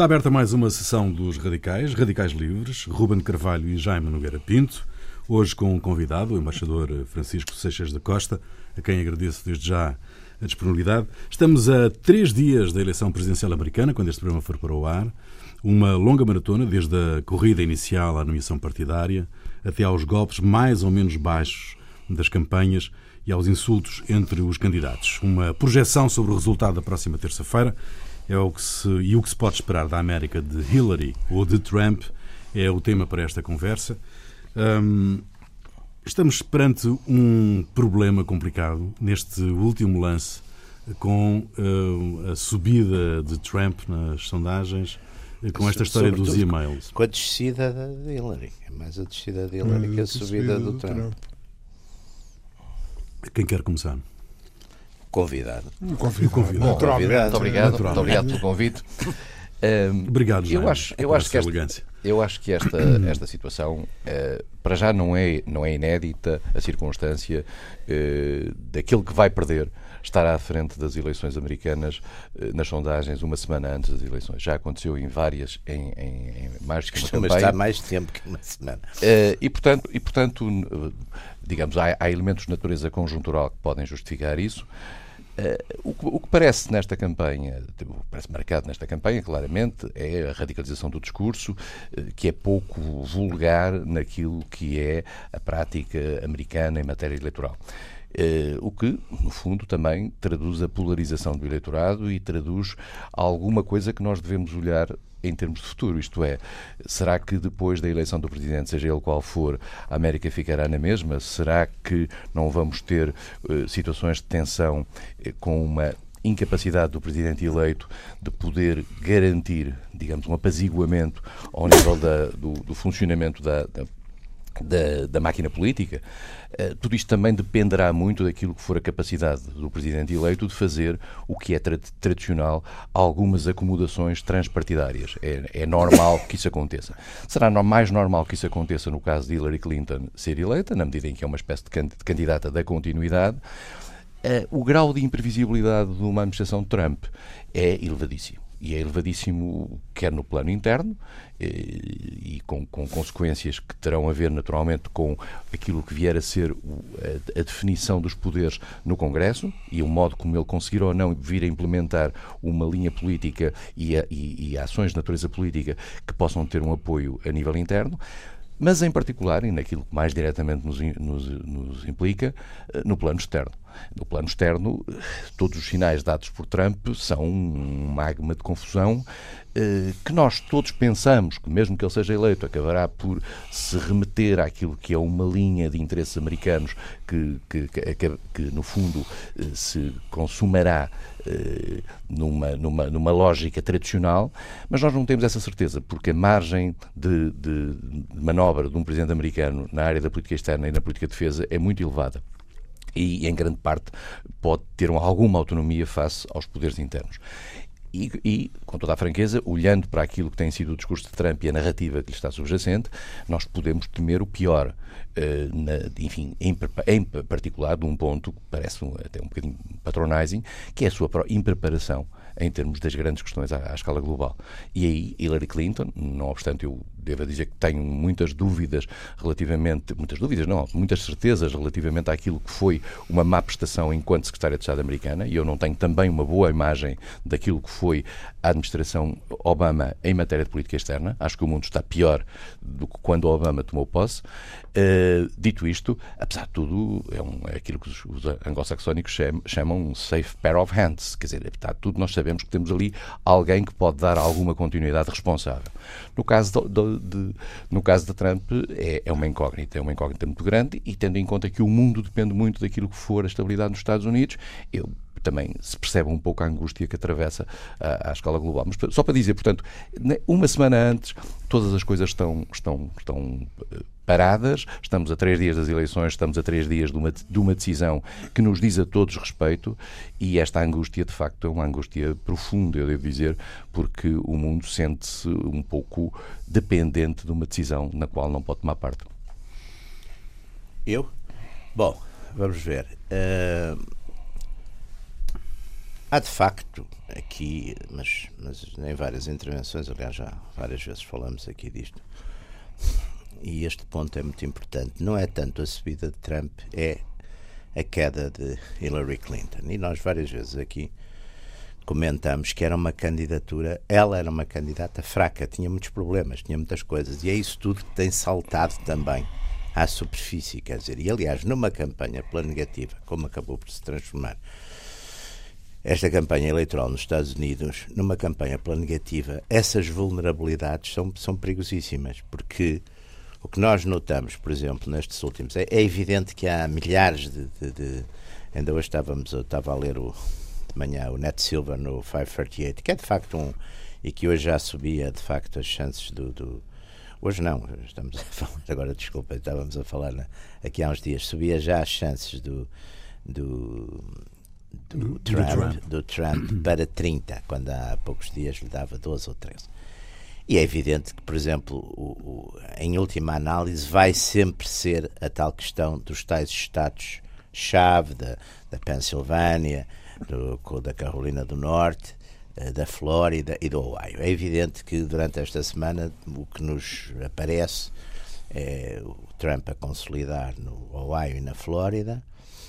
Está aberta mais uma sessão dos Radicais, Radicais Livres, Ruben Carvalho e Jaime Nogueira Pinto. Hoje com um convidado, o embaixador Francisco Seixas da Costa, a quem agradeço desde já a disponibilidade. Estamos a três dias da eleição presidencial americana, quando este programa for para o ar. Uma longa maratona, desde a corrida inicial à nomeação partidária, até aos golpes mais ou menos baixos das campanhas e aos insultos entre os candidatos. Uma projeção sobre o resultado da próxima terça-feira é o que se, e o que se pode esperar da América de Hillary ou de Trump é o tema para esta conversa. Um, estamos perante um problema complicado neste último lance com uh, a subida de Trump nas sondagens, com esta história dos e-mails. Com a descida de Hillary. É mais a descida de Hillary hum, que a subida do, do Trump. Trump. Quem quer começar? Convidado. Um convidado. convidado. Bom, convidado. Muito obrigado. Muito obrigado pelo convite. Um, obrigado, eu acho, eu acho que esta, eu acho que esta, esta situação uh, para já não é, não é inédita a circunstância uh, daquele que vai perder estar à frente das eleições americanas uh, nas sondagens uma semana antes das eleições. Já aconteceu em várias, em, em, em mais que Mas está mais tempo que uma semana. e portanto, e, portanto digamos, há, há elementos de natureza conjuntural que podem justificar isso. Uh, o, que, o, que, parece nesta campanha, parece marcado nesta campanha, claramente, é a radicalização do discurso, uh, que é pouco vulgar naquilo que é a prática americana em matéria eleitoral. Uh, o que, no fundo, também traduz a polarização do eleitorado e traduz alguma coisa que nós devemos olhar em termos de futuro. Isto é, será que depois da eleição do Presidente, seja ele qual for, a América ficará na mesma? Será que não vamos ter uh, situações de tensão uh, com uma incapacidade do Presidente eleito de poder garantir, digamos, um apaziguamento ao nível da, do, do, funcionamento da, da da, da, máquina política, uh, tudo isto também dependerá muito daquilo que for a capacidade do Presidente eleito de fazer o que é tra tradicional, algumas acomodações transpartidárias. É, é normal que isso aconteça. Será no mais normal que isso aconteça no caso de Hillary Clinton ser eleita, na medida em que é uma espécie de, can de candidata da continuidade. Uh, o grau de imprevisibilidade de uma administração de Trump é elevadíssimo e é elevadíssimo quer no plano interno eh, e com, com, consequências que terão a ver naturalmente com aquilo que vier a ser a, definição dos poderes no Congresso e o modo como ele conseguir ou não vir a implementar uma linha política e, a, e, e ações de natureza política que possam ter um apoio a nível interno mas em particular, e naquilo que mais diretamente nos, nos, nos implica, eh, no plano externo. No plano externo, todos os sinais dados por Trump são um magma de confusão eh, que nós todos pensamos que, mesmo que ele seja eleito, acabará por se remeter àquilo que é uma linha de interesses americanos que, que, que, que no fundo, eh, se consumará eh, numa, numa, numa lógica tradicional, mas nós não temos essa certeza, porque a margem de, de, de manobra de um presidente americano na área da política externa e na política de defesa é muito elevada e, em grande parte, pode ter alguma autonomia face aos poderes internos. E, e, com toda a franqueza, olhando para aquilo que tem sido o discurso de Trump e a narrativa que lhe está subjacente, nós podemos temer o pior. Uh, na, enfim, em, em, particular, de um ponto que parece um, até um bocadinho patronizing, que é a sua impreparação em termos das grandes questões à, à, escala global. E aí, Hillary Clinton, não obstante eu devo dizer que tenho muitas dúvidas relativamente, muitas dúvidas não, muitas certezas relativamente àquilo que foi uma má prestação enquanto Secretária de Estado americana, e eu não tenho também uma boa imagem daquilo que foi a administração Obama em matéria de política externa. Acho que o mundo está pior do que quando Obama tomou posse. Uh, dito isto, apesar de tudo, é, um, é aquilo que os, os anglo-saxónicos chamam, um safe pair of hands. Quer dizer, apesar de tudo, nós sabemos que temos ali alguém que pode dar alguma continuidade responsável. No caso de, de no caso de Trump, é, é uma incógnita, é uma incógnita muito grande e tendo em conta que o mundo depende muito daquilo que for a estabilidade nos Estados Unidos, eu também se percebe um pouco a angústia que atravessa a, a escala global. Mas só para dizer, portanto, uma semana antes, todas as coisas estão, estão, estão eh, paradas, estamos a três dias das eleições, estamos a três dias de uma, de uma decisão que nos diz a todos respeito e esta angústia, de facto, é uma angústia profunda, eu devo dizer, porque o mundo sente-se um pouco dependente de uma decisão na qual não pode tomar parte. Eu? Bom, vamos ver. Uh há de facto aqui, mas, mas em várias intervenções, aliás, já várias vezes falamos aqui disto, e este ponto é muito importante. Não é tanto a subida de Trump, é a queda de Hillary Clinton. E nós várias vezes aqui comentamos que era uma candidatura, ela era uma candidata fraca, tinha muitos problemas, tinha muitas coisas, e é isso tudo que tem saltado também à superfície, quer dizer, e aliás, numa campanha pela negativa, como acabou por se transformar esta campanha eleitoral nos Estados Unidos, numa campanha pela negativa, essas vulnerabilidades são, são perigosíssimas, porque o que nós notamos, por exemplo, nestes últimos. É, é evidente que há milhares de, de, de. ainda hoje estávamos, eu estava a ler o, de manhã o Net Silver no 538, que é de facto um. e que hoje já subia de facto as chances do. do hoje não, estamos a falar, agora desculpa, estávamos a falar aqui há uns dias, subia já as chances do. do do, Trump, do Trump, do Trump para 30, quando há poucos dias lhe dava 12 ou 13. E é evidente que, por exemplo, o, o, em última análise, vai sempre ser a tal questão dos tais estados-chave da, da Pensilvânia, do, da Carolina do Norte, eh, da Flórida e do Ohio. É evidente que durante esta semana o que nos aparece é o Trump a consolidar no Ohio e na Flórida,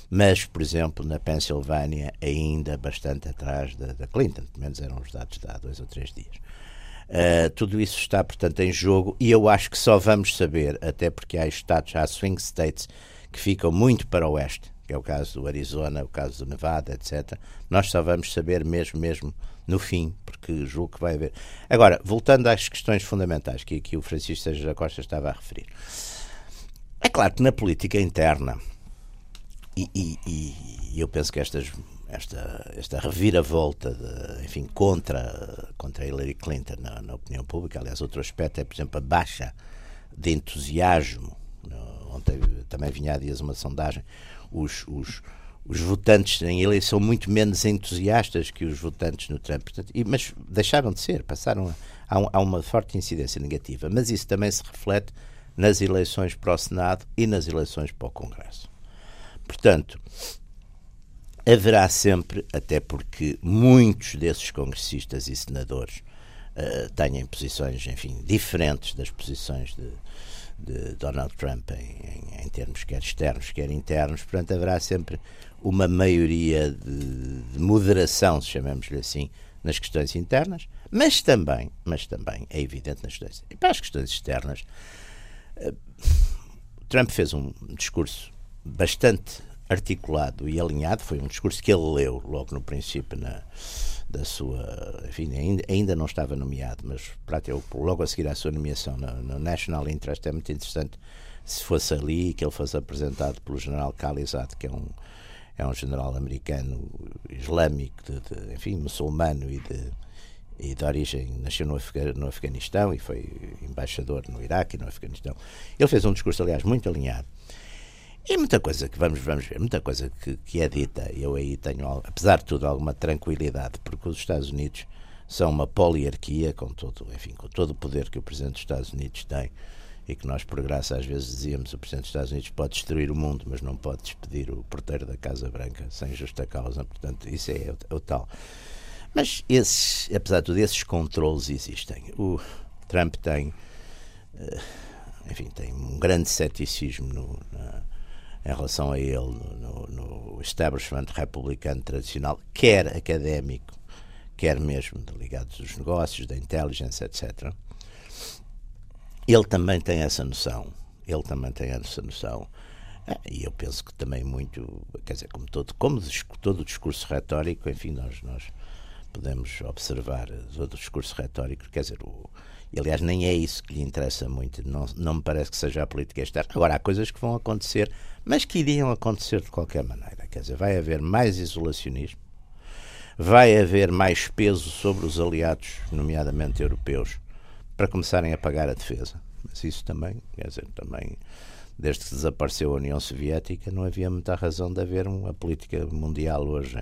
mas, por exemplo, na Pensilvânia ainda bastante atrás da, da Clinton, pelo menos eram os dados de há dois ou três dias. Uh, tudo isso está, portanto, em jogo e eu acho que só vamos saber, até porque há estados, há swing states que ficam muito para o oeste, que é o caso do Arizona, o caso do Nevada, etc. Nós só vamos saber mesmo, mesmo no fim, porque julgo que vai haver. Agora, voltando às questões fundamentais que aqui o Francisco Sérgio da Costa estava a referir. É claro que na política interna, e, e, e eu penso que estas esta, esta reviravolta, de, enfim, contra, contra Hillary Clinton na, na, opinião pública. Aliás, outro aspecto é, por exemplo, a baixa de entusiasmo. Ontem também vinha há dias uma sondagem. Os, os, os votantes em Hillary são muito menos entusiastas que os votantes no Trump. Portanto, e, mas deixaram de ser, passaram a, a uma forte incidência negativa. Mas isso também se reflete nas eleições para o Senado e nas eleições para o Congresso. Portanto, haverá sempre, até porque muitos desses congressistas e senadores uh, têm posições, enfim, diferentes das posições de, de Donald Trump em, em, em, termos quer externos, quer internos, portanto haverá sempre uma maioria de, de moderação, se chamamos-lhe assim, nas questões internas, mas também, mas também é evidente nas questões, e para as questões externas, uh, Trump fez um discurso bastante articulado e alinhado. Foi um discurso que ele leu logo no princípio na, da sua. Enfim, ainda, ainda não estava nomeado, mas logo a seguir à sua nomeação no, no National Interest é muito interessante se fosse ali que ele fosse apresentado pelo general Khalizad, que é um, é um general americano islâmico, de, de, enfim, muçulmano e de, e de origem, nasceu no, no Afeganistão e foi embaixador no Iraque e no Afeganistão. Ele fez um discurso, aliás, muito alinhado e muita coisa que vamos, vamos ver, muita coisa que, que é dita, eu aí tenho, apesar de tudo, alguma tranquilidade, porque os Estados Unidos são uma poliarquia com todo, enfim, com todo o poder que o Presidente dos Estados Unidos tem e que nós, por graça, às vezes dizíamos o Presidente dos Estados Unidos pode destruir o mundo, mas não pode despedir o porteiro da Casa Branca sem justa causa. Portanto, isso é, o, é o tal. Mas esses, apesar de tudo, esses controles existem. O Trump tem, eh, enfim, tem um grande ceticismo no, na, em relação a ele no, no, establishment republicano tradicional, quer académico, quer mesmo ligados aos negócios, da intelligence, etc. Ele também tem essa noção. Ele também tem essa noção. Ah, e eu penso que também muito, quer dizer, como todo, como todo o discurso retórico, enfim, nós, nós podemos observar todo o discurso retórico, quer dizer, o, aliás, nem é isso que lhe interessa muito. Não, não me parece que seja a política externa. Agora, há coisas que vão acontecer, mas que iriam acontecer de qualquer maneira. Quer dizer, vai haver mais isolacionismo, vai haver mais peso sobre os aliados, nomeadamente europeus, para começarem a pagar a defesa. Mas isso também, quer dizer, também, desde que desapareceu a União Soviética, não havia muita razão de haver uma política mundial hoje.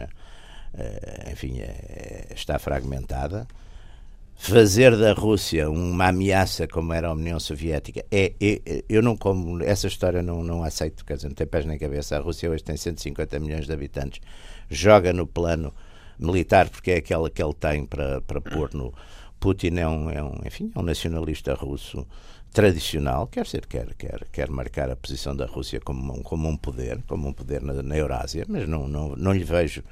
É, enfim, é, está fragmentada fazer da Rússia uma ameaça como era a União Soviética. É, é, eu não como essa história não, não aceito quer dizer, não tem pés nem cabeça. A Rússia hoje tem 150 milhões de habitantes. Joga no plano militar, porque é aquela que ele tem para, para pôr no. Putin. É um, é um, enfim, é um nacionalista russo tradicional, quer ser, quer, quer, quer marcar a posição da Rússia como um, como um poder, como um poder na, na Eurásia, mas não, não, não lhe vejo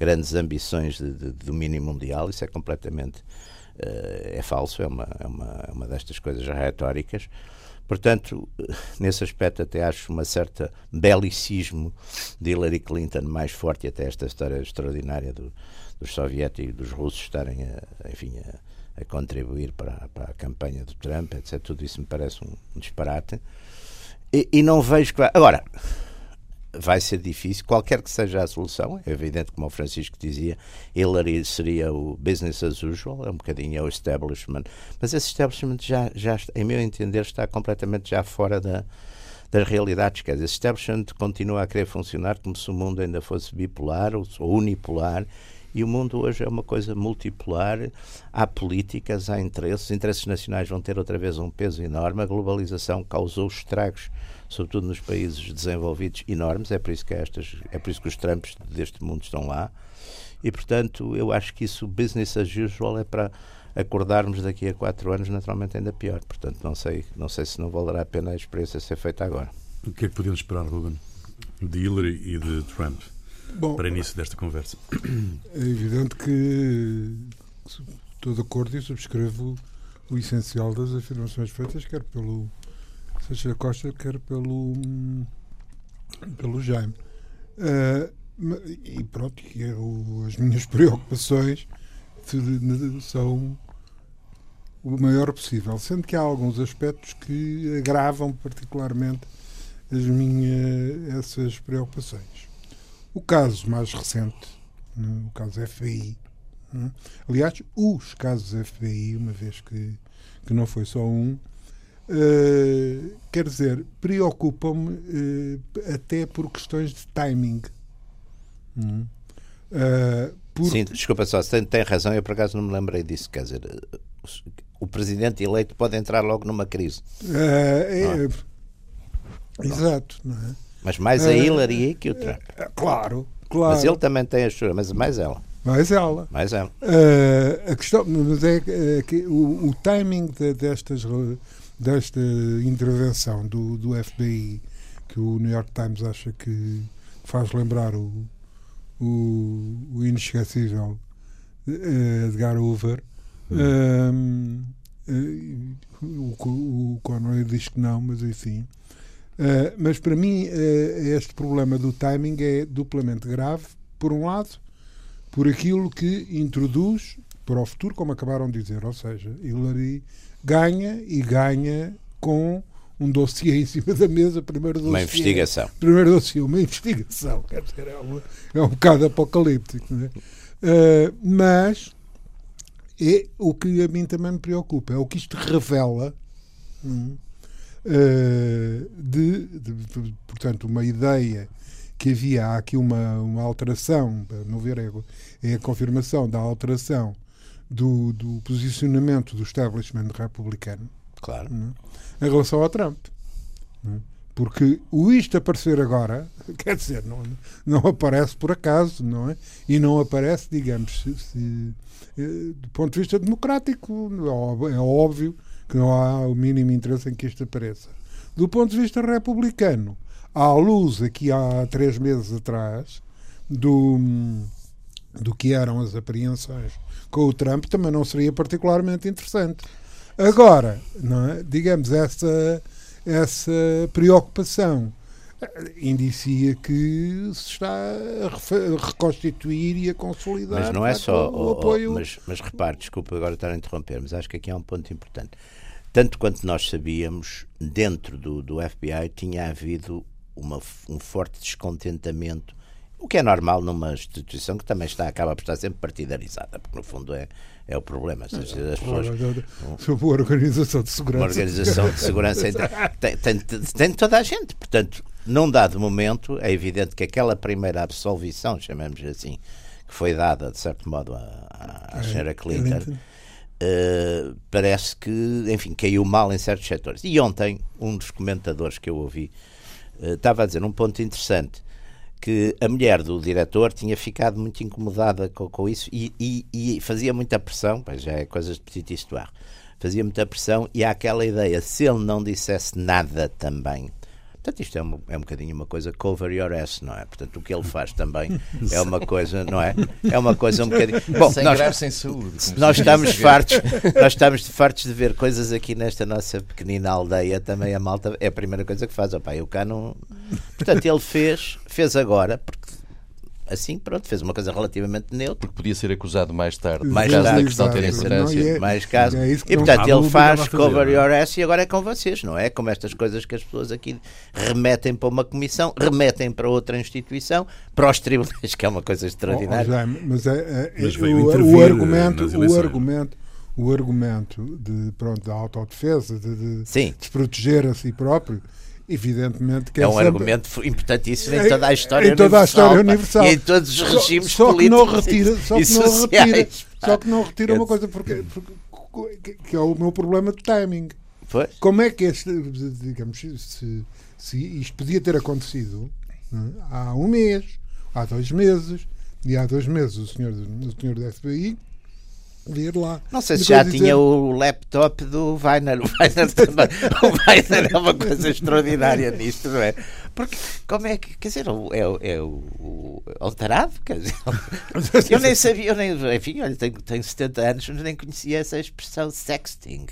grandes ambições de, de, de domínio mundial, isso é completamente é falso, é uma, é uma, é uma destas coisas retóricas. Portanto, nesse aspecto até acho uma certa belicismo de Hillary Clinton mais forte e até esta história extraordinária do, dos soviéticos e dos russos estarem a, enfim, a, a contribuir para, para, a campanha do Trump, etc. Tudo isso me parece um, um disparate. E, e, não vejo que... Agora, vai ser difícil, qualquer que seja a solução, é evidente, como o Francisco dizia, Hillary seria o business as usual, é um bocadinho é o establishment, mas esse establishment já, já em meu entender, está completamente já fora da, das realidades, quer dizer, esse establishment continua a querer funcionar como se o mundo ainda fosse bipolar ou, ou unipolar, e o mundo hoje é uma coisa multipolar, há políticas, há interesses, os interesses nacionais vão ter outra vez um peso enorme, a globalização causou estragos sobretudo nos países desenvolvidos, enormes. É por isso que estas, é por isso que os Trumps deste mundo estão lá. E portanto, eu acho que isso, business as usual, é para acordarmos daqui a quatro anos, naturalmente ainda pior. Portanto, não sei, não sei se não valerá a pena a experiência ser feita agora. O que é que podemos esperar, Ruben, de Hillary e de Trump Bom, para início desta conversa? É evidente que estou de acordo e subscrevo o essencial das afirmações feitas, quer pelo seja Costa, quer pelo, pelo Jaime. Uh, e pronto, eu, as minhas preocupações são o maior possível, sendo que há alguns aspectos que agravam particularmente as minhas essas preocupações. O caso mais recente, né, o caso FBI, né, aliás, os casos FBI, uma vez que, que não foi só um, Uh, quer dizer, preocupam-me uh, até por questões de timing. Uh, por... Sim, desculpa só, tem, tem razão, eu por acaso não me lembrei disso. Quer dizer, o presidente eleito pode entrar logo numa crise. É, é? Exato, não é? Mas mais a Hillary que o Trump. Claro, claro. Mas ele também tem a sua, mas mais ela. Mais ela. Mais ela. a questão, mas é, é que o, o timing de, destas desta intervenção do, do FBI, que o New York Times acha que faz lembrar o, o, o inesquecível eh, Edgar Hoover. Uhum. Um, o, o Conway diz que não, mas enfim. Uh, mas para mim, uh, este problema do timing é duplamente grave. Por um lado, por aquilo que introduz para o futuro, como acabaram de dizer, ou seja, Hillary ganha e ganha com um dossiê em cima da mesa, primeiro dossiê. Uma investigação. Primeiro dossiê, uma investigação. Quer dizer, é, uma, é um bocado apocalíptico. Não é? Uh, mas é o que a mim também me preocupa, é o que isto revela uh, de, de, de, portanto, uma ideia que havia aqui uma, uma alteração, para não ver, é, é a confirmação da alteração do, do posicionamento do establishment republicano claro. É? em relação ao Trump. É? Porque o isto aparecer agora, quer dizer, não, não aparece por acaso, não é? E não aparece, digamos, se, se, eh, do ponto de vista democrático, é óbvio que não há o mínimo interesse em que isto apareça. Do ponto de vista republicano, à luz aqui há três meses atrás do, do que eram as apreensões com o Trump também não seria particularmente interessante. Agora, não é? digamos, essa, essa preocupação eh, indicia que se está a reconstituir e a consolidar mas não é só o, o apoio. mas, mas repare, desculpa agora estar a interromper, mas acho que aqui há um ponto importante. Tanto quanto nós sabíamos, dentro do, do FBI tinha havido uma, um forte descontentamento o que é normal numa instituição que também está, acaba por estar sempre partidarizada, porque no fundo é, é o problema. As, as pessoas, uma organização de segurança. Uma organização de segurança tem, tem, tem, toda a gente. Portanto, num dado momento, é evidente que aquela primeira absolvição, chamemos assim, que foi dada, de certo modo, à, à senhora Clinton, uh, parece que, enfim, caiu mal em certos setores. E ontem, um dos comentadores que eu ouvi uh, estava a dizer um ponto interessante que a mulher do diretor tinha ficado muito incomodada com, com isso e, e, e, fazia muita pressão, pois já é coisas de petit histoire, fazia muita pressão e há aquela ideia, se ele não dissesse nada também, Portanto, isto é um, é um bocadinho uma coisa cover your ass, não é? Portanto, o que ele faz também é uma coisa, não é? É uma coisa um bocadinho. Bom, sem nós, sem saúde. Nós estamos fartos, nós estamos fartos de ver coisas aqui nesta nossa pequenina aldeia, também a malta é a primeira coisa que faz. Opa, eu cá não. Portanto, ele fez, fez agora, porque assim, pronto, fez uma coisa relativamente neutra. Porque podia ser acusado mais tarde, mais caso da questão ter incidência. É, mais caso. É e portanto, ele faz cover your ass e agora é com vocês, não é? Como estas coisas que as pessoas aqui remetem para uma comissão, remetem para outra instituição, para os tribunais, que é uma coisa extraordinária. Oh, oh, mas, é, é, mas o, o, argumento, o argumento o argumento de, pronto, da autodefesa, de, de desproteger a si próprio, Evidentemente que é, é um sempre... argumento importantíssimo em toda a história, em toda a história universal e em todos os regimes só, só políticos retira, só que não retira, só que não retira uma coisa porque, porque, que é o meu problema de timing. Pois? Como é que este, digamos, se, se isto podia ter acontecido é? há um mês, há dois meses, e há dois meses o senhor, o senhor da FBI ver lá. Não sei se já dizer... tinha o laptop do Weiner. O Weiner também. o Weiner é uma coisa extraordinária nisto, não é? Porque como é que. Quer dizer, é, é o, o alterado? Quer dizer, eu nem sabia, eu nem, enfim, olha, tenho, tenho 70 anos, mas nem conhecia essa expressão sexting.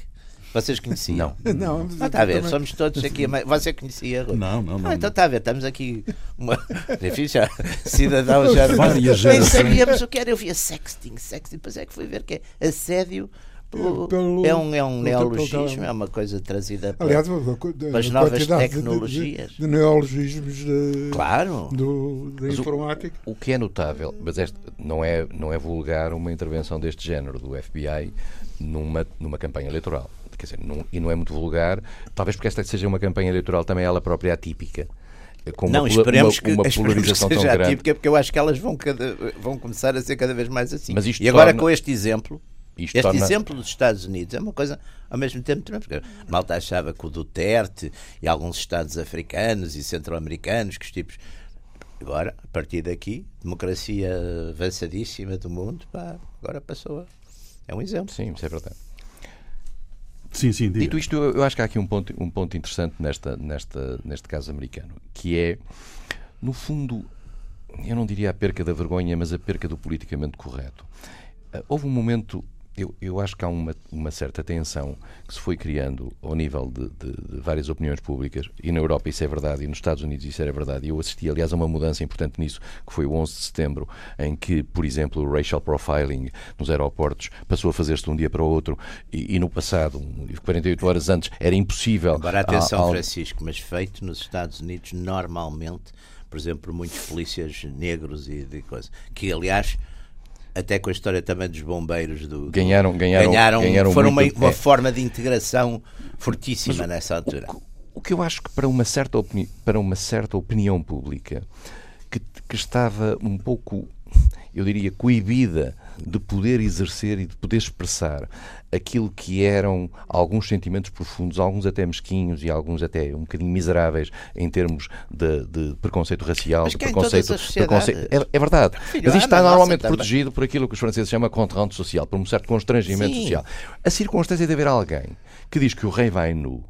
Vocês conheciam? Não. Não, não está a ver, somos todos aqui. Você conhecia? Não, não, não. Ah, então está a ver, estamos aqui. Uma... Enfim, já, cidadão já. Nem sabíamos o que era. Eu via sexting, sexting, depois é que fui ver que é assédio. Pelo, é um, é um neologismo, é uma coisa trazida para, Aliás, para as novas tecnologias. De, de, de neologismos de, claro. do, da informática. O, o, que é notável, mas este, não, é, não é vulgar uma intervenção deste género do FBI numa, numa campanha eleitoral quer dizer, não, e não é muito vulgar, talvez porque esta seja uma campanha eleitoral também ela própria atípica. Com não, uma, esperemos uma, uma que, polarização que seja tão grande. Atípica, porque eu acho que elas vão, cada, vão começar a ser cada vez mais assim. e agora torna... com este exemplo, isto este torna... exemplo dos Estados Unidos é uma coisa ao mesmo tempo porque Malta achava que o Duterte e alguns Estados africanos e centro-americanos, que os tipos. Agora, a partir daqui, democracia avançadíssima do mundo, pá, agora passou a. É um exemplo. Sim, isso é verdade. Sim, sim, diga. Dito isto, eu acho que há aqui um ponto, um ponto interessante nesta, nesta, neste caso americano, que é, no fundo, eu não diria a perca da vergonha, mas a perca do politicamente correto. Ah, houve um momento eu, eu acho que há uma, uma certa tensão que se foi criando ao nível de, de, de, várias opiniões públicas, e na Europa isso é verdade, e nos Estados Unidos isso era verdade. Eu assisti, aliás, a uma mudança importante nisso, que foi o 11 de setembro, em que, por exemplo, o racial profiling nos aeroportos passou a fazer-se de um dia para o outro, e, e no passado, 48 horas antes, era impossível. Agora, atenção, Francisco, mas feito nos Estados Unidos, normalmente, por exemplo, muitos polícias negros e de coisa, que aliás até com a história também dos bombeiros do, ganharam, ganharam, ganharam, ganharam foram uma, uma é. forma de integração fortíssima mas, nessa altura. O, o, que eu acho que para uma certa, opini para uma certa opinião pública que, que estava um pouco, eu diria, coibida de poder exercer e de poder expressar aquilo que eram alguns sentimentos profundos, alguns até mesquinhos e alguns até um bocadinho miseráveis em termos de, de preconceito racial, de preconceito. preconceito é, é, verdade. Filho, Mas isto está normalmente protegido por aquilo que os franceses chamam de contrainte social, por um certo constrangimento Sim. social. A circunstância de haver alguém que diz que o rei vai nu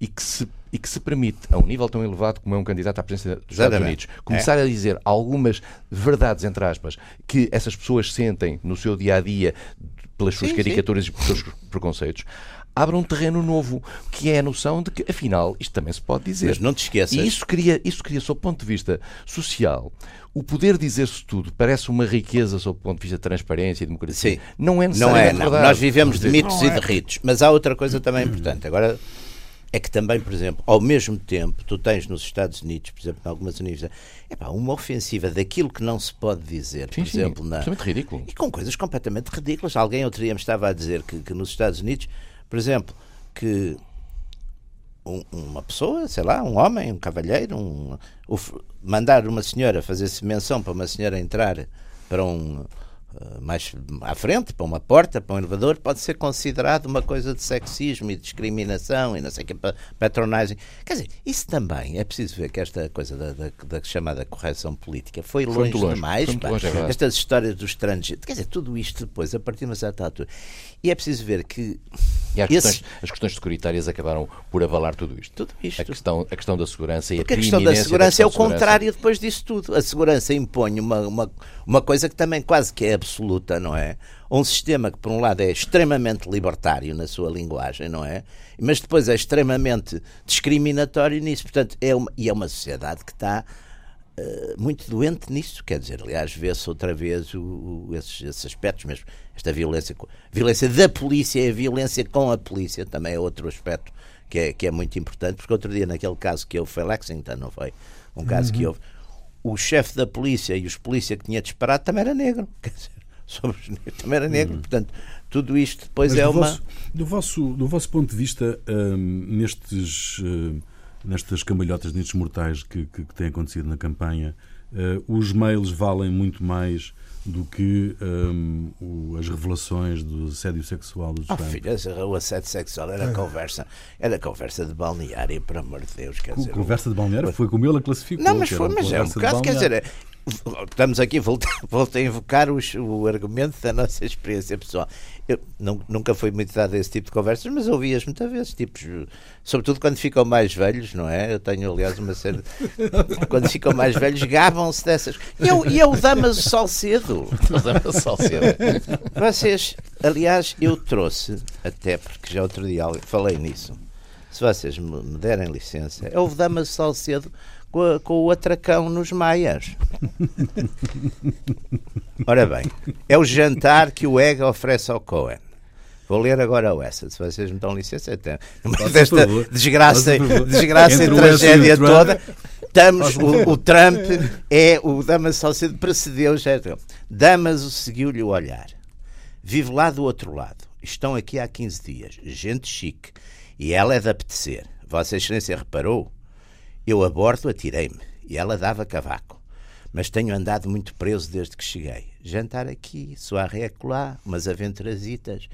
e que se e que se permite, a um nível tão elevado como é um candidato à presidência dos Estados Unidos, começar é. a dizer algumas verdades, entre aspas, que essas pessoas sentem no seu dia a dia pelas suas sim, caricaturas sim. e pelos seus preconceitos, abre um terreno novo, que é a noção de que, afinal, isto também se pode dizer. Mas não te esqueças. E isso cria, isso cria, sob o ponto de vista social, o poder dizer-se tudo parece uma riqueza sob o ponto de vista de transparência e democracia. Sim. Não é necessariamente não é, não. Nós vivemos de mitos e de ritos. Mas há outra coisa também importante. Agora é que também, por exemplo, ao mesmo tempo, tu tens nos Estados Unidos, por exemplo, em algumas universidades, epá, uma ofensiva daquilo que não se pode dizer, sim, por sim, exemplo, na... ridículo. E com coisas completamente ridículas. Alguém outro dia me estava a dizer que, que nos Estados Unidos, por exemplo, que um, uma pessoa, sei lá, um homem, um cavalheiro, um, mandar uma senhora fazer-se menção para uma senhora entrar para um mais à frente, para uma porta, para um elevador, pode ser considerado uma coisa de sexismo e discriminação e não sei o que, patronagem. Quer dizer, isso também é preciso ver que esta coisa da, da, da chamada correção política foi, foi longe, longe, demais. Foi longe, é Estas histórias dos estrangeiros, quer dizer, tudo isto depois, a partir de uma certa altura. E é preciso ver que. E as, esse... questões, as questões securitárias acabaram por avalar tudo isto. Tudo isto. A questão, a questão da segurança e Porque a, a questão da segurança é o contrário depois disso tudo. A segurança impõe uma, uma, uma coisa que também quase que é absoluta, não é? Um sistema que, por um lado, é extremamente libertário na sua linguagem, não é? Mas depois é extremamente discriminatório nisso. Portanto, é uma, e é uma sociedade que está uh, muito doente nisso. Quer dizer, aliás, vê-se outra vez o, o, esses, esses, aspectos mesmo. Esta violência, violência da polícia e a violência com a polícia também é outro aspecto que é, que é muito importante, porque outro dia, naquele caso que houve, foi Lexington, não foi? Um caso uhum. que houve o chefe da polícia e os polícia que tinha disparado também era negro. Sobre os negros também era negro. Uhum. Portanto, tudo isto depois Mas é do uma. Vosso, do, vosso, do vosso ponto de vista, hum, nestes, hum, nestas cambalhotas, nestes mortais que, que, que têm acontecido na campanha, hum, os mails valem muito mais do que um, o, as revelações do assédio sexual dos oh, filho, o assédio sexual era é. conversa, era conversa de balneário, por amor de Deus. Quer dizer, conversa de balneário? Foi como ele a classificou. Não, mas, foi, mas é um bocado, quer dizer, estamos aqui, volto, volto a invocar os, o argumento da nossa experiência pessoal. Eu não, nunca fui muito dado a esse tipo de conversas, mas ouvi-as muitas vezes, tipos, sobretudo quando ficam mais velhos, não é? Eu tenho, aliás, uma série. quando ficam mais velhos, gabam-se dessas. E eu, e eu Damas Salcedo. Damas Salcedo. Vocês, aliás, eu trouxe, até porque já outro dia falei nisso, se vocês me derem licença, é o Damas Salcedo com, a, com o atracão nos Maias. Ora bem, é o jantar que o EGA oferece ao Cohen. Vou ler agora o essa, se vocês me dão licença. Até, desta desgraça, desgraça e tragédia toda, estamos, o, o, Trump é o Damas Salcedo precedeu já. Damas o seguiu-lhe o olhar. Vive lá do outro lado. Estão aqui há 15 dias. Gente chique. E ela é de apetecer. Vossa Excelência reparou? Eu a bordo atirei-me e ela dava cavaco. Mas tenho andado muito preso desde que cheguei. Jantar aqui, soarré acolá, umas aventurasitas.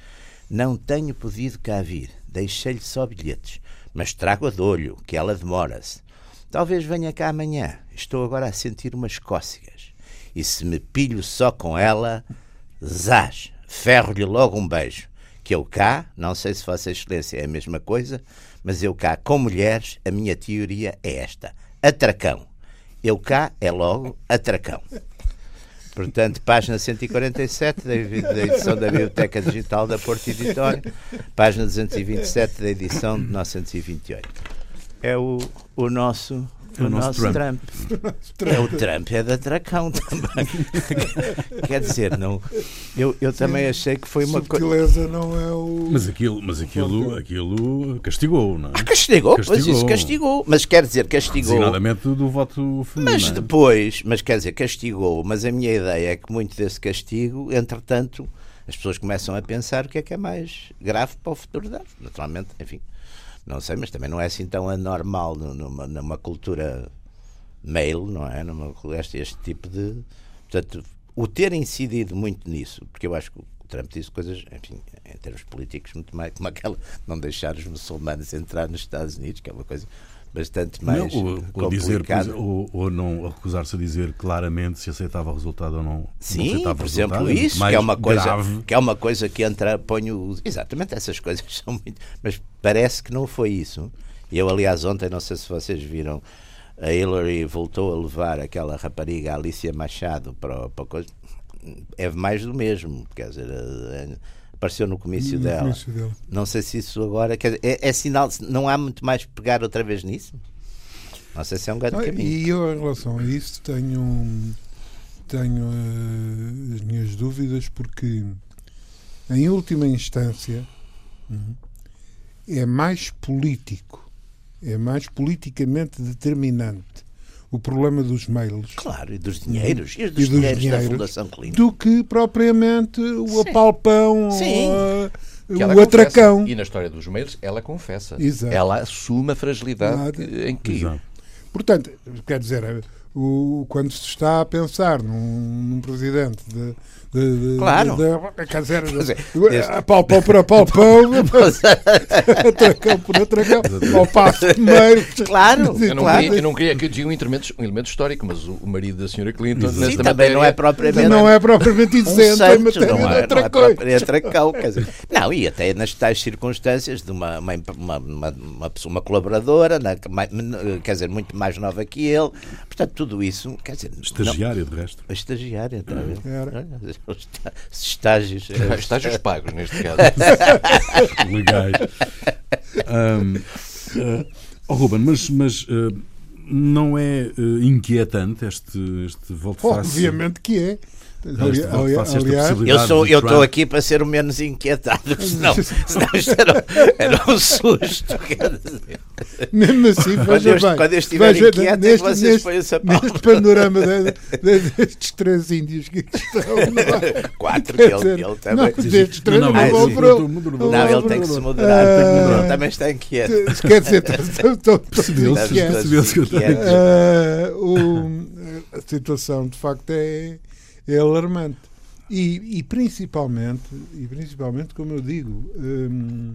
Não tenho podido cá vir. Deixei-lhe só bilhetes. Mas trago a de olho, que ela demora-se. Talvez venha cá amanhã. Estou agora a sentir umas cócegas. E se me pilho só com ela, zás, ferro-lhe logo um beijo. Que eu cá, não sei se Vossa Excelência é a mesma coisa, mas eu cá, com mulheres, a minha teoria é esta: atracão. Eu cá é logo atracão. Portanto, página 147 da edição da Biblioteca Digital da Porto Editório, página 227 da edição de 928. É o, o nosso o, o nosso, Trump. Trump. É o Trump, é da Tracão também. Quer dizer, não, eu, eu também achei que foi uma coisa. não é o. Mas aquilo, mas aquilo, aquilo castigou, não é? Ah, castigou, castigou, pois isso castigou. Mas quer dizer, castigou. Designadamente do voto feminino. Mas é? depois, mas quer dizer, castigou. Mas a minha ideia é que muito desse castigo, entretanto, as pessoas começam a pensar o que é que é mais grave para o futuro delas. Naturalmente, enfim não sei, mas também não é assim tão anormal numa, numa cultura mail, não é? Numa, este, este tipo de. Portanto, o ter incidido muito nisso, porque eu acho que o Trump disse coisas, enfim, em termos políticos, muito mais como aquela não deixar os muçulmanos entrar nos Estados Unidos, que é uma coisa bastante mais não, ou, ou dizer ou, ou não recusar-se a dizer claramente se aceitava o resultado ou não sim não por exemplo é isso que é uma coisa grave. que é uma coisa que entra põe o, exatamente essas coisas são muito mas parece que não foi isso eu aliás ontem não sei se vocês viram a Hillary voltou a levar aquela rapariga Alicia Machado para, para coisa é mais do mesmo quer dizer apareceu no comício, no dela. comício dela. Não sei se isso agora quer, é, é, sinal, não há muito mais pegar outra vez nisso. Não sei se é um grande caminho. E eu, em relação a isso, tenho, tenho uh, as minhas dúvidas, porque, em última instância, uh, é mais político, é mais politicamente determinante o problema dos mails. Claro, e dos dinheiros, e dos, e dos dinheiros, dinheiros, da Fundação Clínica. Do que propriamente o Sim. apalpão, Sim. o atracão. E na história dos mails, ela confessa. Exato. Ela assume a fragilidade Exato. em que. Exato. Portanto, quer dizer, o, quando se está a pensar num, num presidente de, de, de, Claro. de, quer dizer, dizer, a palpão por a palpão, atracão por atracão, ao passo primeiro. Claro, Eu não, claro. queria, eu não queria que diziam um elemento, um elemento histórico, mas o, o marido da senhora Clinton, Sim, nesta também não é matéria, propriamente. Não é propriamente um isento em santo, matéria não de é, não é atracão, quer dizer, não, e até nas tais circunstâncias de uma, uma, uma, uma, uma pessoa- uma colaboradora, na- ma- quer dizer, muito mais nova que ele, portanto, tudo isso, quer dizer, não- Estagiária, de resto. estagiária, está a ver? Era. Estágios. estágios pagos neste caso. legais. Ah, oh, Ruben, mas, mas ah, não é ah, inquietante este, este volte-face? Obviamente que é. Ali- ali- aliás, Eu sou, eu estou aqui para ser o menos inquietado, senão, senão isto era, era um susto. Quer dizer. mesmo assim, Quando veja eu, bem. quando eu estiver veja, inquieto, é que neste, vocês neste, panorama de- de- destes três índios que aqui estão. não? Quatro, que ele, ele não, também. destes três Não, não, não, por ele. Não, Não, ele tem que se ele. moderar, Ah, moderar. também está inquieto. Quer dizer, Percebeu-se, que. Ah, a situação de facto é, é alarmante e, e principalmente e principalmente como eu digo hum,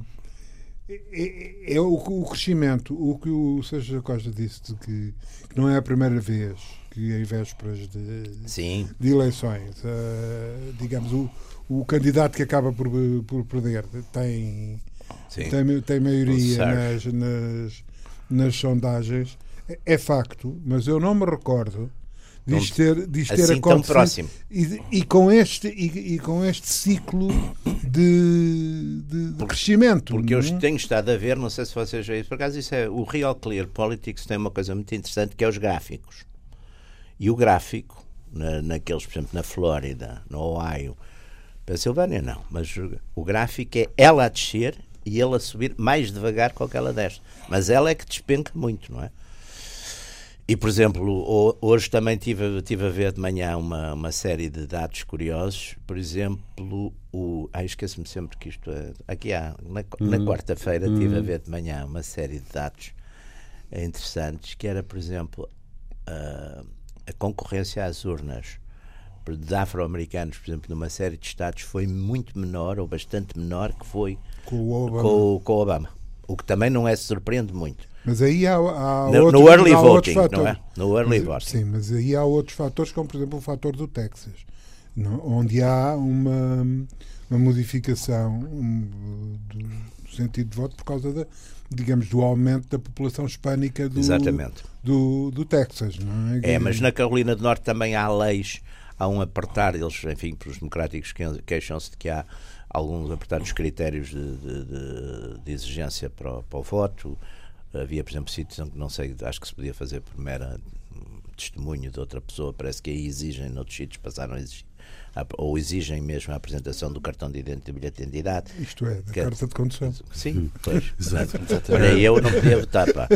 é, é- é o, o crescimento o que o Sérgio Costa disse de que, que não é a primeira vez que em vésperas de, Sim, de eleições ah, digamos o, o candidato que acaba por, por perder tem sim. tem, tem maioria nas, nas, nas sondagens. É, é facto, mas eu não me recordo Não- isto ter, isto ter Assim tão próximo. E, e com este, e, e com este ciclo de, de- de crescimento. Porque eu não é? tenho estado a ver, não sei se vocês veem isso, por acaso isso é, o Real Clear Politics tem uma coisa muito interessante que é os gráficos. E o gráfico, na, naqueles, por exemplo, na Flórida, no Ohio, Pensilvânia não, mas o, gráfico é ela a descer e ele a subir mais devagar com que ela desce. Mas ela é que despenca muito, não é? E, por exemplo, ho- hoje também tive, tive a ver de manhã uma, uma série de dados curiosos. Por exemplo, o. Ah, esqueço-me sempre que isto é. Aqui há. Na, na quarta-feira tive a ver de manhã uma série de dados interessantes, que era, por exemplo, a, a concorrência às urnas de afro-americanos, por exemplo, numa série de estados, foi muito menor, ou bastante menor, que foi Com o Obama. com, o- com Obama. O que também não é surpreende muito. Mas aí há, há No, outros, no early há voting, não é? No early Mas, voting. Sim, mas aí há outros fatores, como por exemplo o fator do Texas, onde há uma, uma modificação do, do sentido de voto por causa da, digamos, do aumento da população hispânica do, Exatamente. do, do Texas, não é? É, mas na Carolina do Norte também há leis, há um apertar, eles, enfim, para os democráticos que- queixam-se de que há alguns apertados critérios de, de- de- de exigência para o, para o voto. Havia, por exemplo, sítios onde não sei, acho que se podia fazer por mera hum, testemunho de outra pessoa, parece que aí exigem, noutros sítios passaram a exigir, ou exigem mesmo a apresentação do cartão de identidade, bilhete de identidade. Isto é, da Que- carta de condução. Sim, pois. Exato. Olha, eu não podia votar, pá.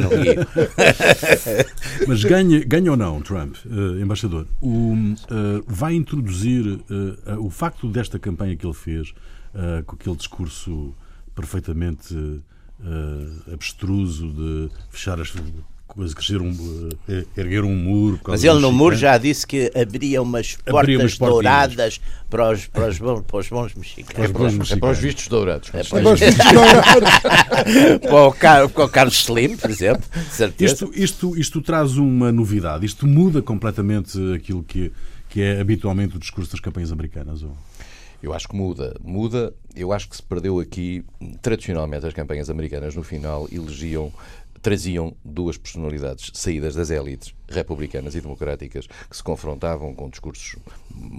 Não ia. Mas ganha, ganha ou não, Trump, eh, embaixador, o, eh, vai introduzir eh, o facto desta campanha que ele fez, com aquele discurso perfeitamente eh, abstruso de fechar as coisas, crescer um, eh, erguer um muro. Mas ele no muro mexicanos. já disse que abriria umas portas Abria umas douradas para os, para, os bons, para os bons Para os mexicanos. É para os mexicanos. vistos dourados. É Para os vistos dourados. para o Car- para o Carlos Slim, por exemplo, de certeza. Isto, isto, isto traz uma novidade, isto muda completamente aquilo que, que é habitualmente o discurso das campanhas americanas. ou- Eu acho que muda. Muda. Eu acho que se perdeu aqui. Tradicionalmente, as campanhas americanas, no final, elegiam, traziam duas personalidades saídas das élites republicanas e democráticas que se confrontavam com discursos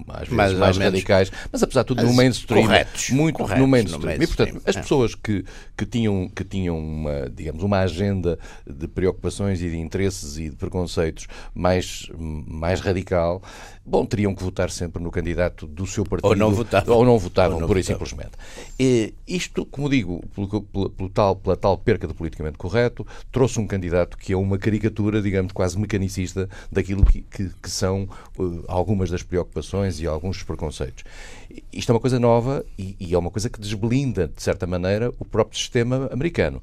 às vezes Mais mais, radicais, mas apesar de tudo no mainstream, corretos, muito corretos no no mainstream. E portanto, mainstream, as é. pessoas que, que tinham que tinham uma, digamos, uma agenda de preocupações e de interesses e de preconceitos mais mais radical, bom, teriam que votar sempre no candidato do seu partido Ou não votavam. ou não votavam, Ou não pura e simplesmente. E isto, como digo, pelo, pela, pelo tal, pela tal perca de politicamente correto, trouxe um candidato que é uma caricatura, digamos, quase mecanicista daquilo que, que, que são uh, algumas das preocupações e alguns dos preconceitos. Isto é uma coisa nova e, e é uma coisa que desblinda, de certa maneira, o próprio sistema americano.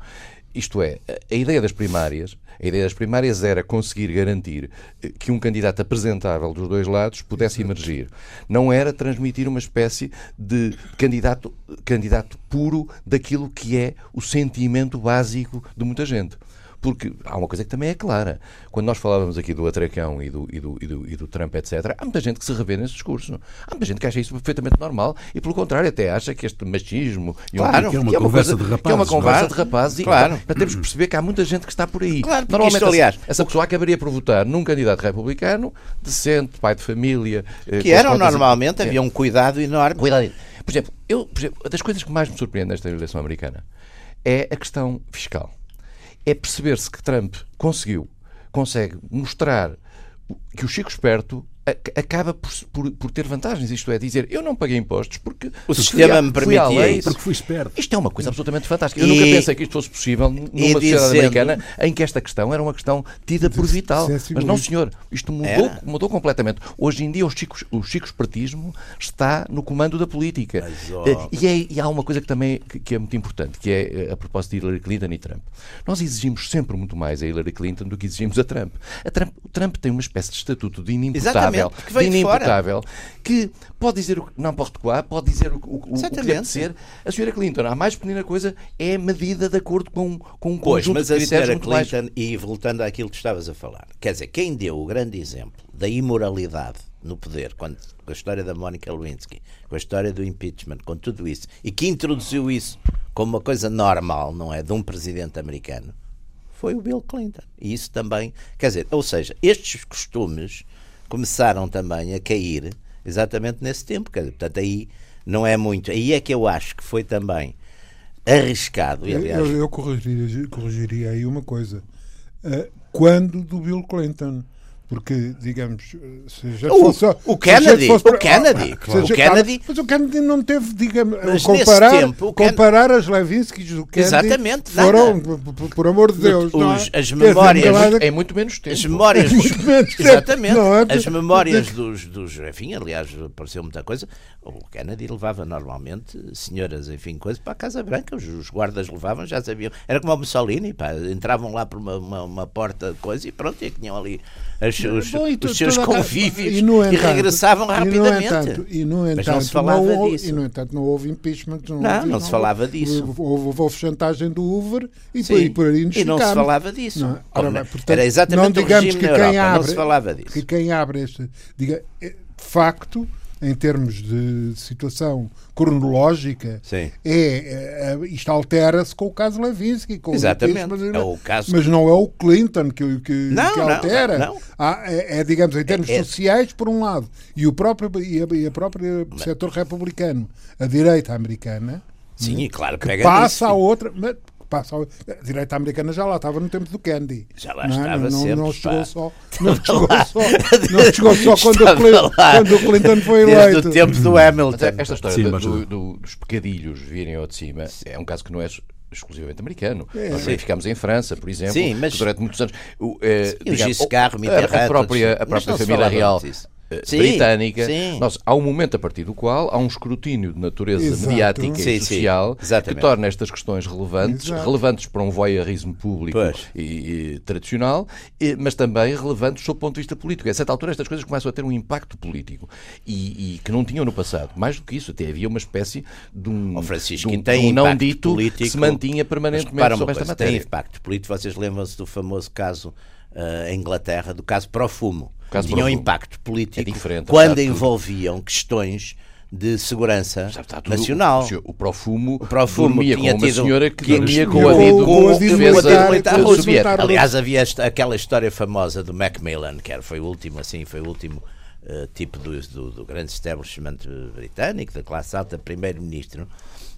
isto é, a ideia das primárias, a ideia das primárias era conseguir garantir eh, que um candidato apresentável dos dois lados pudesse emergir. Não era transmitir uma espécie de candidato, candidato puro daquilo que é o sentimento básico de muita gente. Porque há uma coisa que também é clara. Quando nós falávamos aqui do atracão e do, e do, e do, e do Trump, etc., há muita gente que se revê nesse discurso. Há muita gente que acha isso perfeitamente normal e, pelo contrário, até acha que este machismo claro, um, que é uma, que é uma conversa coisa, de rapazes. Que é uma conversa claro. de rapazes. Claro. E, temos que perceber que há muita gente que está por aí. Claro, Normalmente, isto, aliás, essa, pessoa acabaria por votar num candidato republicano, decente, pai de família. Eh, que eram normalmente, havia um cuidado enorme. Cuidado. Por exemplo, eu, por exemplo, das coisas que mais me surpreende nesta eleição americana é a questão fiscal é perceber-se que Trump conseguiu, consegue mostrar que o Chico Esperto acaba por, por, por, ter vantagens, isto é, dizer eu não paguei impostos porque o sistema me permitia lei, isso. Porque fui esperto. Isto é uma coisa absolutamente fantástica. Eu e, nunca pensei que isto fosse possível numa sociedade dizendo, americana em que esta questão era uma questão tida por vital. Mas não, senhor, isto mudou, mudou completamente. Hoje em dia o Chico, o Chico Espertismo está no comando da política. Mas, oh. e, é, e, há uma coisa que também que, que é muito importante, que é eh, a propósito de Hillary Clinton e Trump. Nós exigimos sempre muito mais a Hillary Clinton do que exigimos a Trump. A Trump o Trump tem uma espécie de estatuto de inimputável. De inimputável imputável, que pode dizer o que não pode quoi, pode dizer o, o, o que deve ser. A senhora Clinton, a mais pequena coisa, é medida de acordo com, com um pois, conjunto mas de critérios a senhora Clinton, mais... e voltando àquilo que estavas a falar, quer dizer, quem deu o grande exemplo da imoralidade no poder, quando, com a história da Monica Lewinsky, com a história do impeachment, com tudo isso, e que introduziu isso como uma coisa normal, não é, de um presidente americano, foi o Bill Clinton. E isso também, quer dizer, ou seja, estes costumes começaram também a cair exatamente nesse tempo. Portanto, aí não é muito. Aí é que eu acho que foi também arriscado. Aliás... eu, eu corrigiria, corrigiria aí uma coisa. Uh, quando do Bill Clinton? Porque, digamos, se já o, fosse, o Kennedy, fosse, o Kennedy, ah, claro. o Kennedy, mas o Kennedy não teve, digamos, mas comparar, tempo, comparar as Levinskys do Kennedy Exatamente, foram, por, por, amor de Deus, os, é? as memórias, é muito menos tempo. As memórias, muito menos tempo, exatamente, é? as memórias dos, dos, enfim, aliás, apareceu muita coisa. O Kennedy levava normalmente senhoras, enfim, coisas para a Casa Branca, os, os guardas levavam, já sabiam, era como o Mussolini, pá, entravam lá por uma, uma, uma porta, coisa e pronto, e tinham ali as, os, Bom, os seus convívios e, entanto, e, regressavam rapidamente. E no entanto, e no entanto, Mas não se falava não, disso. E no entanto não houve impeachment. Não, não, houve, não se falava disso. Houve, houve, chantagem do Hoover e, por, e por aí nos E não se falava disso. Não, ora, bem, portanto, era exatamente não digamos o que quem Europa, abre, não se falava disso. Que quem abre este... Diga, é, de facto em termos de situação cronológica, Sim. é, é isto altera-se com o caso Levinsky. Com Exatamente. mas, é o caso... mas não é o Clinton que, que, não, que altera. Não, não. Ah, é, é, digamos, em termos é, é, sociais, por um lado, e o próprio e a, e a própria mas... setor republicano, a direita americana, Sim, né, claro, que passa a outra. Mas, passa a direita americana já lá estava no tempo do Kennedy. Já lá não, estava não, sempre. Não chegou só, não chegou só, não chegou só quando, o Clinton, quando o Clinton foi eleito. Desde o tempo do Hamilton. Esta história Sim, do, do, do, dos pecadilhos virem ao de cima é um caso que não é exclusivamente americano. É, Nós verificamos em França, por exemplo, sim, mas, durante muitos anos. O, eh, digamos, a, a, própria, a própria família real. Disso sim, britânica. Sim. Nós, há um momento a partir do qual há um escrutínio de natureza Exato. mediática sim, e social que torna estas questões relevantes, Exato. relevantes para um voyeurismo público e, e, tradicional, e, mas também relevantes sob o ponto de vista político. A certa altura estas coisas começam a ter um impacto político e, e que não tinham no passado. Mais do que isso, até havia uma espécie de um, Francisco, de um, tem de um não dito político, que se mantinha permanentemente sobre esta matéria. Tem impacto político. Vocês lembram-se do famoso caso uh, em Inglaterra, do caso Profumo tinham impacto político é quando envolviam questões de segurança tudo, nacional. O, o Profumo, o Profumo tinha com uma tido, senhora que, que dormia com, com, com, com a defesa. Aliás, havia esta, aquela história famosa do Macmillan, que era, foi o último, assim, foi o último uh, tipo do, do, do grande establishment britânico, da classe alta, primeiro-ministro,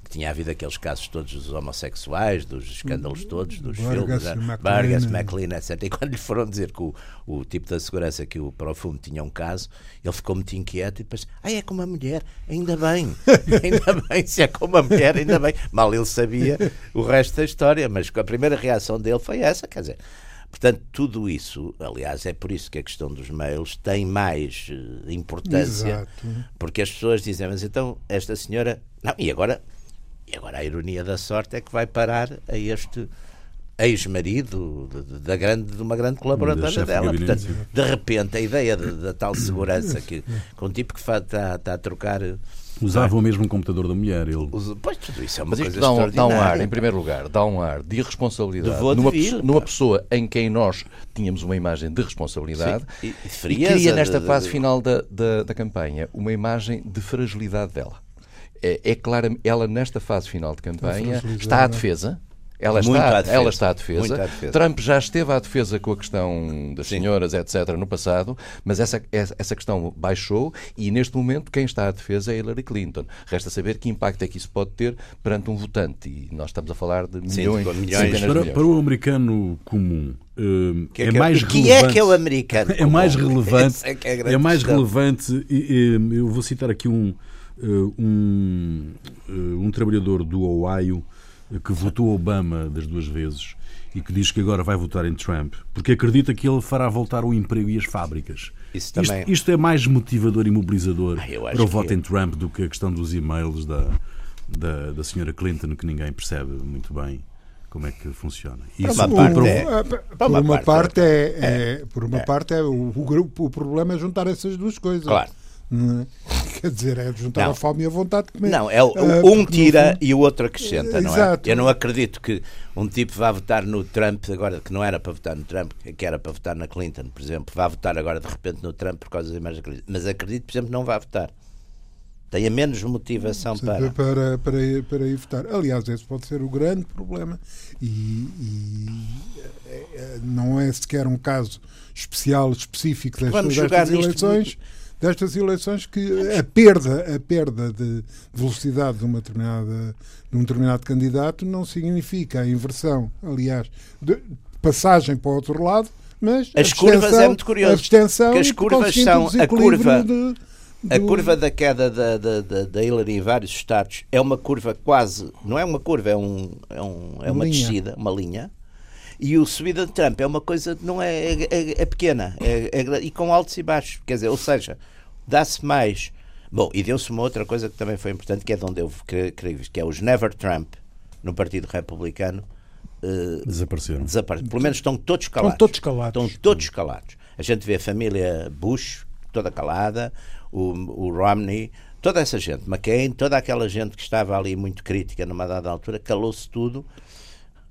tinha havido aqueles casos todos dos homossexuais, dos escândalos todos, dos Vargas, filmes, Vargas, McLean, etc. E quando lhe foram dizer que o, o tipo da segurança que o Profumo tinha um caso, ele ficou muito inquieto e depois, ah, é como a mulher, ainda bem, ainda bem, se é como a mulher, ainda bem. Mal ele sabia o resto da história, mas a primeira reação dele foi essa, quer dizer. Portanto, tudo isso, aliás, é por isso que a questão dos mails tem mais uh, importância, Exato. porque as pessoas dizem, mas então esta senhora. Não, e agora e agora a ironia da sorte é que vai parar a este ex-marido de, de, grande, de uma grande colaboradora dela. De Portanto, de repente, a ideia da tal segurança que com um tipo que está, está a trocar Usava o mesmo computador da mulher. Ele... Pois, tudo isso é uma Mas coisa isto dá um, dá um ar, em primeiro lugar, dá um ar de irresponsabilidade numa, vir, numa pessoa em quem nós tínhamos uma imagem de responsabilidade Sim, e, e, e cria nesta de, fase de... final da, da, da campanha uma imagem de fragilidade dela. É, é claro, ela nesta fase final de campanha está à defesa, ela está, defesa, ela está à defesa. à defesa. Trump já esteve à defesa com a questão das Sim. senhoras, etc., no passado, mas essa, essa questão baixou e, neste momento, quem está à defesa é Hillary Clinton. Resta saber que impacto é que isso pode ter perante um votante. E nós estamos a falar de milhões. Sim, milhões. Para, milhões. para o americano comum, uh, que é, é, que mais relevante. Que é que é o americano? É mais relevante. é, é, é mais relevante. E, eu vou citar aqui um, um, uh, um trabalhador do Ohio que votou Obama das duas vezes e que diz que agora vai votar em Trump, porque acredita que ele fará voltar o emprego e as fábricas. Isso também... isto, isto é mais motivador e mobilizador ah, para o voto em Trump do que a questão dos e-mails da, da, da senhora Clinton, que ninguém percebe muito bem como é que funciona. Isso, por uma parte, é, por uma parte é, é, por uma parte é o, o, o problema é juntar essas duas coisas. Claro. É? Quer dizer, é juntar não. a fome e a vontade de comer. Não, é uh, um tira e o outro acrescenta, não é? Eu não acredito que um tipo vá votar no Trump, agora que não era para votar no Trump, que era para votar na Clinton, por exemplo, vá votar agora de repente no Trump por causa das imagens da Clinton. Mas acredito, por exemplo, não vá votar. Tenha menos motivação Sim, para... para. Para, ir, para ir votar. Aliás, esse pode ser o grande problema e, e é, é não é sequer um caso especial, específico destas, destas eleições destas eleições que a perda, a perda de velocidade de, uma determinada, de um determinado candidato não significa a inversão, aliás, de passagem para o outro lado, mas as curvas é muito curioso. A abstenção que as curvas são a curva de, a curva da queda da, da, da, da Hillary em vários estados é uma curva quase, não é uma curva, é, um, é, um, é uma linha. descida, uma linha. E o subida de Trump é uma coisa não é, é, é, é pequena é, é, e com altos e baixos. Quer dizer, ou seja, dá-se mais. Bom, e deu-se uma outra coisa que também foi importante, que é de onde eu creio que é os Never Trump no Partido Republicano. Uh, Desapareceram. Desapare... Pelo menos estão todos calados. Estão todos calados. Estão todos calados. A gente vê a família Bush toda calada, o, o Romney, toda essa gente, McCain, toda aquela gente que estava ali muito crítica numa dada altura, calou-se tudo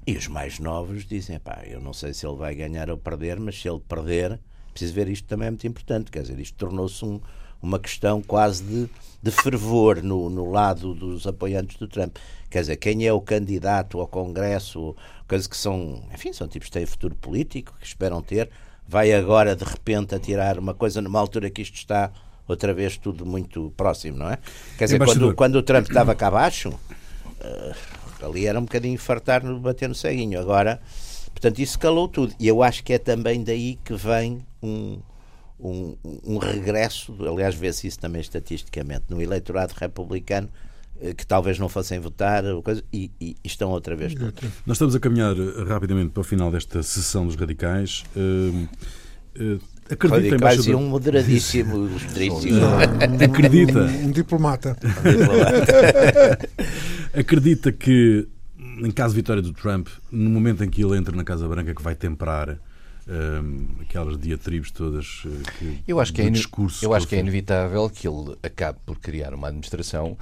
e os mais novos dizem, pá, eu não sei se ele vai ganhar ou perder, mas se ele perder, preciso ver isto também é muito importante, quer dizer, isto tornou-se um, uma questão quase de, de fervor no, no lado dos apoiantes do Trump. Quer dizer, quem é o candidato ao Congresso, coisas que são, enfim, são tipos que têm futuro político, que esperam ter, vai agora de repente a tirar uma coisa numa altura que isto está outra vez tudo muito próximo, não é? Quer dizer, quando, quando o Trump estava cá abaixo, uh, ali era um bocadinho fartar no bater no ceguinho. Agora, portanto, isso calou tudo. E eu acho que é também daí que vem um, um, um regresso, aliás, vê-se isso também estatisticamente, no eleitorado republicano eh, que talvez não fossem votar coisa, e, e, estão outra vez. Nós estamos a caminhar eh, rapidamente para o final desta sessão dos radicais. Uh, uh, acredita embaixador... um moderadíssimo, acredita. Um, um diplomata. acredita que, em caso de vitória do Trump, no momento em que ele entra na Casa Branca, que vai temperar um, aquelas diatribes todas uh, que, eu acho que é discurso eu acho que é inevitável que ele acabe por criar uma administração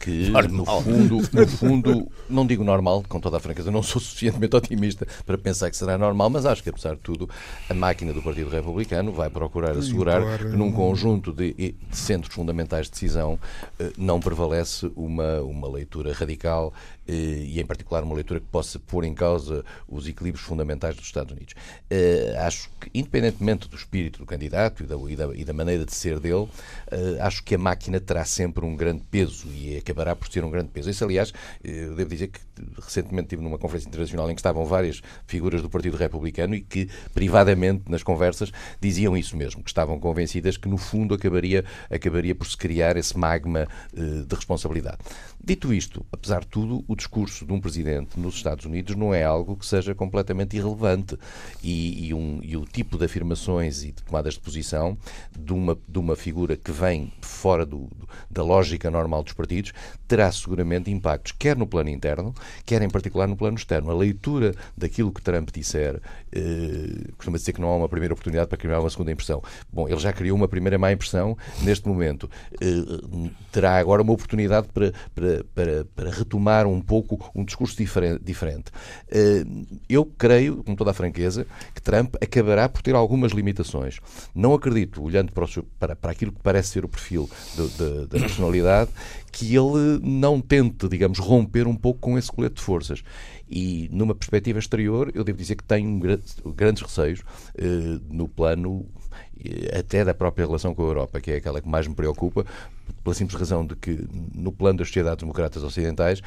que no fundo, no fundo, não digo normal, com toda a franqueza, não sou suficientemente otimista para pensar que será normal, mas acho que apesar de tudo, a máquina do Partido Republicano vai procurar assegurar que num conjunto de, de centros fundamentais de decisão eh, não prevalece uma, uma leitura radical e, em particular, uma leitura que possa pôr em causa os equilíbrios fundamentais dos Estados Unidos. Eh, acho que, independentemente do espírito do candidato e da, e da, e da maneira de ser dele, eh, acho que a máquina terá sempre um grande peso e acabará por ter um grande peso. Isso, aliás, eu devo dizer que recentemente estive numa conferência internacional em que estavam várias figuras do Partido Republicano e que, privadamente, nas conversas, diziam isso mesmo, que estavam convencidas que, no fundo, acabaria, acabaria por se criar esse magma de responsabilidade. Dito isto, apesar de tudo, o discurso de um presidente nos Estados Unidos não é algo que seja completamente irrelevante e, e, um, e o tipo de afirmações e de tomadas de posição de uma, de uma figura que vem fora do, da lógica normal dos partidos, terá seguramente impactos, quer no plano interno, quer em particular no plano externo. A leitura daquilo que Trump disser, eh, costuma dizer que não há uma primeira oportunidade para criar uma segunda impressão. Bom, ele já criou uma primeira má impressão neste momento. Eh, terá agora uma oportunidade para, para, para, para retomar um pouco um discurso diferente. Eh, eu creio, com toda a franqueza, que Trump acabará por ter algumas limitações. Não acredito, olhando para, o, para, para aquilo que parece ser o perfil da personalidade, que ele não tente, digamos, romper um pouco com esse colete de forças. E numa perspectiva exterior, eu devo dizer que tenho grandes receios eh, no plano até da própria relação com a Europa, que é aquela que mais me preocupa, pela simples razão de que, no plano das sociedades democratas ocidentais,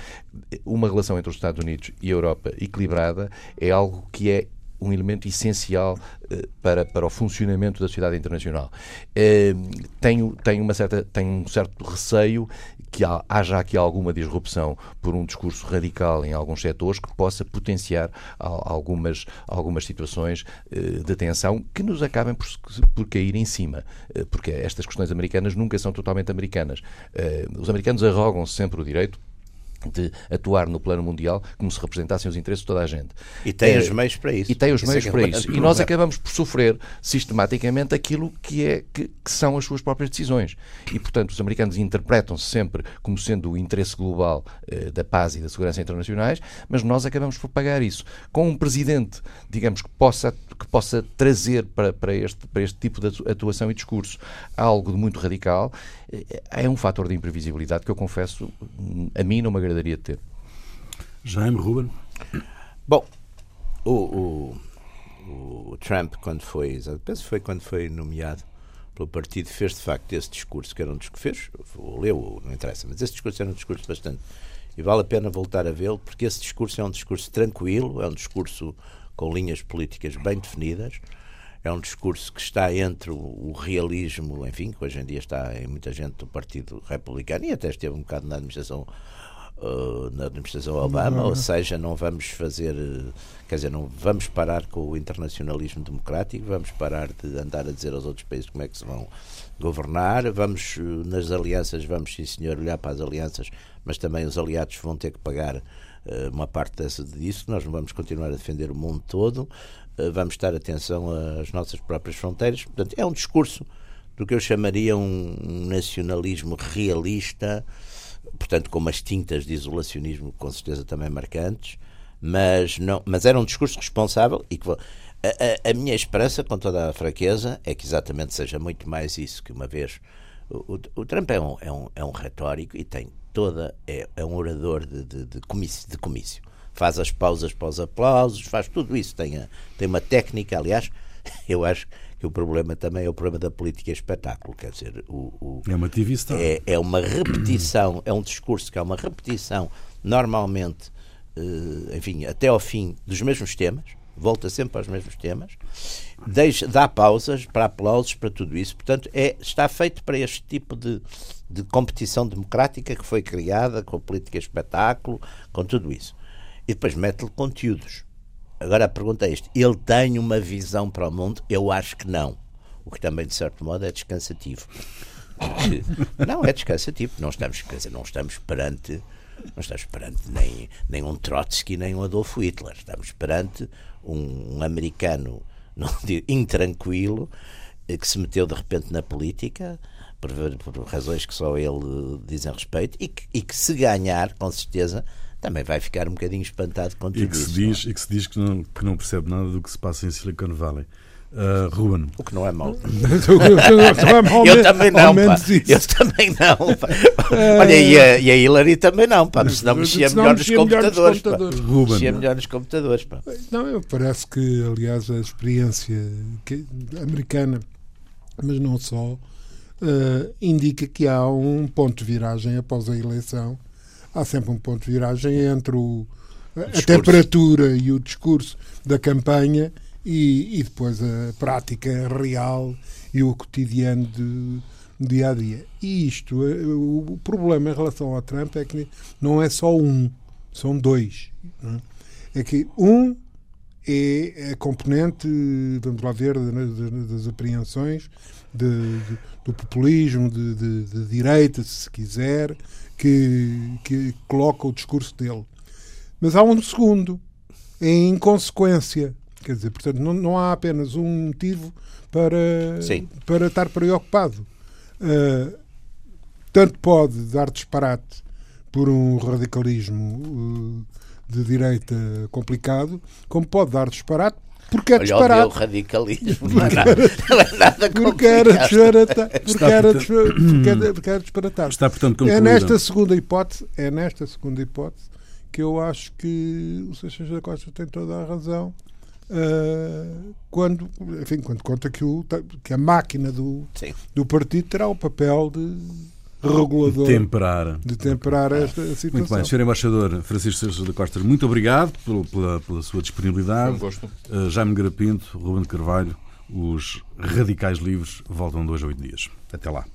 uma relação entre os Estados Unidos e a Europa equilibrada é algo que é um elemento essencial uh, para, para o funcionamento da sociedade internacional. Uh, tenho, tenho, uma certa, tenho um certo receio que haja aqui alguma disrupção por um discurso radical em alguns setores que possa potenciar algumas, algumas situações uh, de tensão que nos acabem por, por cair em cima. porque estas questões americanas nunca são totalmente americanas. os americanos arrogam-se sempre o direito de atuar no plano mundial como se representassem os interesses de toda a gente. E tem é, os meios para isso. E tem os isso meios é para isso. E nós acabamos por sofrer sistematicamente aquilo que, é, que, que, são as suas próprias decisões. E, portanto, os americanos interpretam-se sempre como sendo o interesse global eh, da paz e da segurança internacionais, mas nós acabamos por pagar isso. Com um presidente, digamos, que possa, que possa trazer para, para, este, para este tipo de atuação e discurso algo de muito radical, é um fator de imprevisibilidade que eu confesso, a mim não me agradaria ter. Jaime Ruben. Bom, o, o, o, Trump, quando foi, penso foi quando foi nomeado pelo partido, fez de facto esse discurso, que era um discurso, fez, leu, não interessa, mas esse discurso era um discurso bastante. E vale a pena voltar a vê-lo, porque esse discurso é um discurso tranquilo, é um discurso com linhas políticas bem definidas, é um discurso que está entre o, realismo, enfim, que hoje em dia está em muita gente do Partido Republicano e até esteve um bocado na administração uh, na administração Obama, ou seja, não vamos fazer, quer dizer, não vamos parar com o internacionalismo democrático, vamos parar de andar a dizer aos outros países como é que se vão governar, vamos nas alianças, vamos sim senhor olhar para as alianças, mas também os aliados vão ter que pagar uh, uma parte dessa, disso, nós não vamos continuar a defender o mundo todo, vamos dar atenção às nossas próprias fronteiras, portanto é um discurso do que eu chamaria um nacionalismo realista, portanto, com umas tintas de isolacionismo com certeza também marcantes, mas, não, mas era um discurso responsável e que. A, a, a, minha esperança, com toda a fraqueza, é que exatamente seja muito mais isso que uma vez. O, o, o Trump é um, é, um, é um retórico e tem toda. É, é um orador de, de, de, comício, de comício. Faz as pausas para os aplausos, faz tudo isso. Tem, a, tem uma técnica, aliás, eu acho que o problema também é o problema da política espetáculo, quer dizer, o, o é uma TV star. É, é uma repetição, é um discurso que é uma repetição, normalmente, uh, enfim, até ao fim dos mesmos temas, volta sempre aos mesmos temas, deixa, dá pausas para aplausos, para tudo isso. Portanto, é, está feito para este tipo de, de competição democrática que foi criada com a política espetáculo, com tudo isso. E depois mete-lhe conteúdos. Agora a pergunta é isto: ele tem uma visão para o mundo? Eu acho que não. O que também, de certo modo, é descansativo. não, é descansativo. Não estamos, quer dizer, não estamos perante. Não estamos perante nem, nem um Trotsky nem um Adolfo Hitler. Estamos perante um, um americano não digo, intranquilo eh, que se meteu de repente na política por, por razões que só ele dizem respeito e que, e que se ganhar, com certeza, também vai ficar um bocadinho espantado com tudo e que isso. Se diz, é? E que se diz que não, que não percebe nada do que se passa em Silicon Valley. Uh, Ruben. O que não é mau. eu também não, pá. Eu também não, pá. Olha, e a, e a Hillary também não, pá. Senão mexia melhor nos computadores. Ruben. Mexia melhor nos computadores, pá. Não, eu parece que, aliás, a experiência que, americana, mas não só, uh, indica que há um ponto de viragem após a eleição há sempre um ponto de viragem entre o, a temperatura e o discurso da campanha e, e, depois a prática real e o cotidiano de, dia a dia. E isto, eh, o problema em relação ao Trump é que não é só um, são dois. É? é que um é a componente, vamos lá ver, das apreensões de, de, do populismo de, de, direita, se quiser, que, que coloca o discurso dele. Mas há um segundo, em inconsequência. Quer dizer, portanto, não, não há apenas um motivo para, para estar preocupado. Uh, tanto pode dar disparate por um radicalismo uh, de direita complicado, como pode dar disparate porque é Olha, disparate. o radicalismo não é nada, não é nada porque era disparatado. Porque era, porque, era, porque era disparatado. Está, portanto, É nesta segunda hipótese, é nesta segunda hipótese que eu acho que o Seixas da Costa tem toda a razão uh, quando, enfim, quando conta que, o, que a máquina do, do partido terá o papel de regulador de temperar, de temperar esta situação. Muito bem, Sr. Embaixador Francisco Seixas da Costa, muito obrigado pela, pela, pela sua disponibilidade. Um gosto. Uh, Jaime Garapinto, Ruben Carvalho, os radicais livres voltam dois a oito dias. Até lá.